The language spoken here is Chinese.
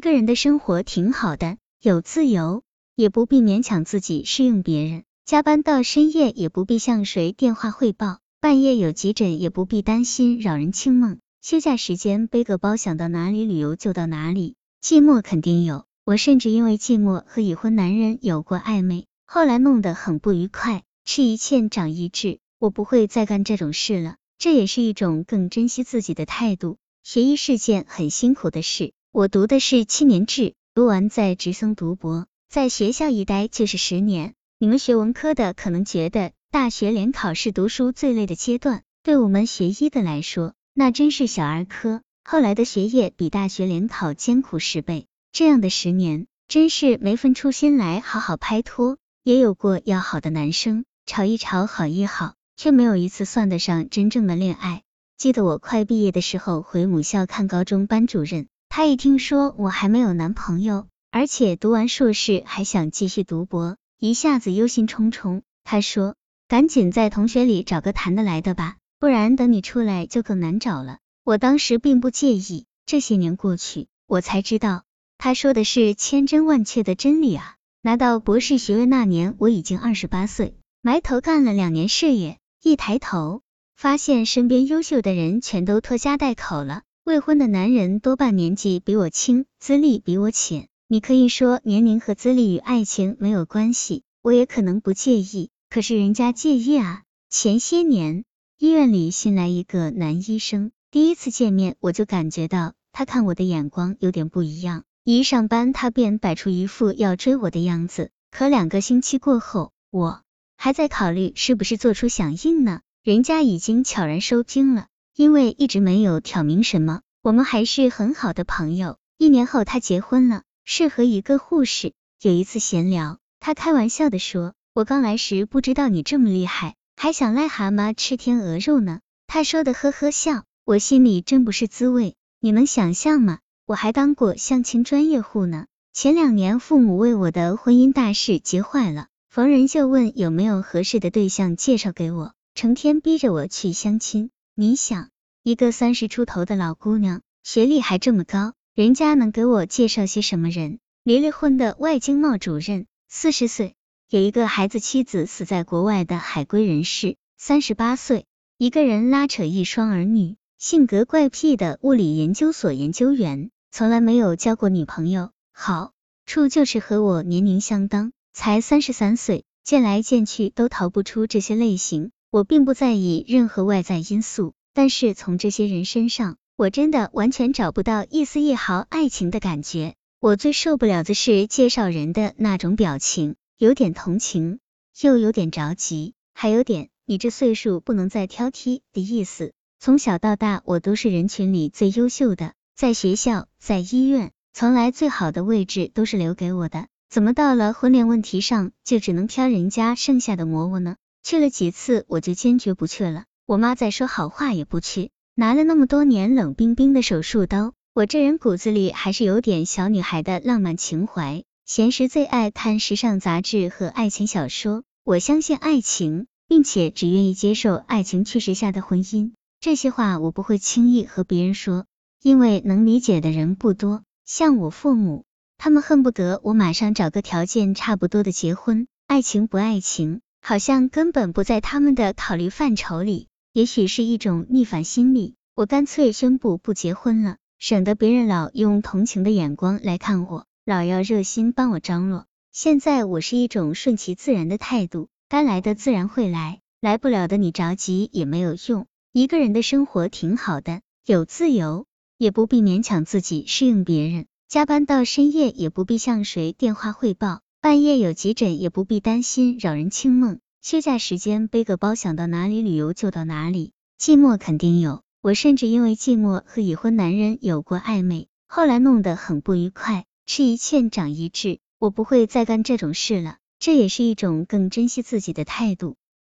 一个人的生活挺好的，有自由，也不必勉强自己适应别人。加班到深夜也不必向谁电话汇报，半夜有急诊也不必担心扰人清梦。休假时间背个包想到哪里旅游就到哪里。寂寞肯定有，我甚至因为寂寞和已婚男人有过暧昧，后来弄得很不愉快。吃一堑长一智，我不会再干这种事了。这也是一种更珍惜自己的态度。学医是件很辛苦的事，我读的是七年制，读完再直升读博，在学校一待就是十年。你们学文科的可能觉得大学联考是读书最累的阶段，对我们学医的来说，那真是小儿科。后来的学业比大学联考艰苦十倍，这样的十年真是没分出心来好好拍拖。也有过要好的男生，吵一吵好一好。却没有一次算得上真正的恋爱。记得我快毕业的时候回母校看高中班主任，他一听说我还没有男朋友，而且读完硕士还想继续读博，一下子忧心忡忡。他说：“赶紧在同学里找个谈得来的吧，不然等你出来就更难找了。”我当时并不介意。这些年过去，我才知道他说的是千真万确的真理啊！拿到博士学位那年，我已经二十八岁，埋头干了两年事业。一抬头，发现身边优秀的人全都拖家带口了。未婚的男人多半年纪比我轻，资历比我浅。你可以说年龄和资历与爱情没有关系，我也可能不介意。可是人家介意啊。前些年，医院里新来一个男医生，第一次见面我就感觉到他看我的眼光有点不一样。一上班，他便摆出一副要追我的样子。可两个星期过后，我。还在考虑是不是做出响应呢？人家已经悄然收兵了，因为一直没有挑明什么。我们还是很好的朋友。一年后他结婚了，是和一个护士。有一次闲聊，他开玩笑的说：“我刚来时不知道你这么厉害，还想癞蛤蟆吃天鹅肉呢。”他说的呵呵笑，我心里真不是滋味。你能想象吗？我还当过相亲专业户呢。前两年父母为我的婚姻大事急坏了。逢人就问有没有合适的对象介绍给我，成天逼着我去相亲。你想，一个三十出头的老姑娘，学历还这么高，人家能给我介绍些什么人？离了婚的外经贸主任，四十岁，有一个孩子，妻子死在国外的海归人士，三十八岁，一个人拉扯一双儿女，性格怪癖的物理研究所研究员，从来没有交过女朋友，好处就是和我年龄相当。才三十三岁，见来见去都逃不出这些类型。我并不在意任何外在因素，但是从这些人身上，我真的完全找不到一丝一毫爱情的感觉。我最受不了的是介绍人的那种表情，有点同情，又有点着急，还有点你这岁数不能再挑剔的意思。从小到大，我都是人群里最优秀的，在学校，在医院，从来最好的位置都是留给我的。怎么到了婚恋问题上，就只能挑人家剩下的馍馍呢？去了几次，我就坚决不去了。我妈再说好话也不去。拿了那么多年冷冰冰的手术刀，我这人骨子里还是有点小女孩的浪漫情怀。闲时最爱看时尚杂志和爱情小说。我相信爱情，并且只愿意接受爱情驱使下的婚姻。这些话我不会轻易和别人说，因为能理解的人不多。像我父母。他们恨不得我马上找个条件差不多的结婚，爱情不爱情，好像根本不在他们的考虑范畴里。也许是一种逆反心理，我干脆宣布不结婚了，省得别人老用同情的眼光来看我，老要热心帮我张罗。现在我是一种顺其自然的态度，该来的自然会来，来不了的你着急也没有用。一个人的生活挺好的，有自由，也不必勉强自己适应别人。加班到深夜也不必向谁电话汇报，半夜有急诊也不必担心扰人清梦。休假时间背个包想到哪里旅游就到哪里。寂寞肯定有，我甚至因为寂寞和已婚男人有过暧昧，后来弄得很不愉快。吃一堑长一智，我不会再干这种事了。这也是一种更珍惜自己的态度。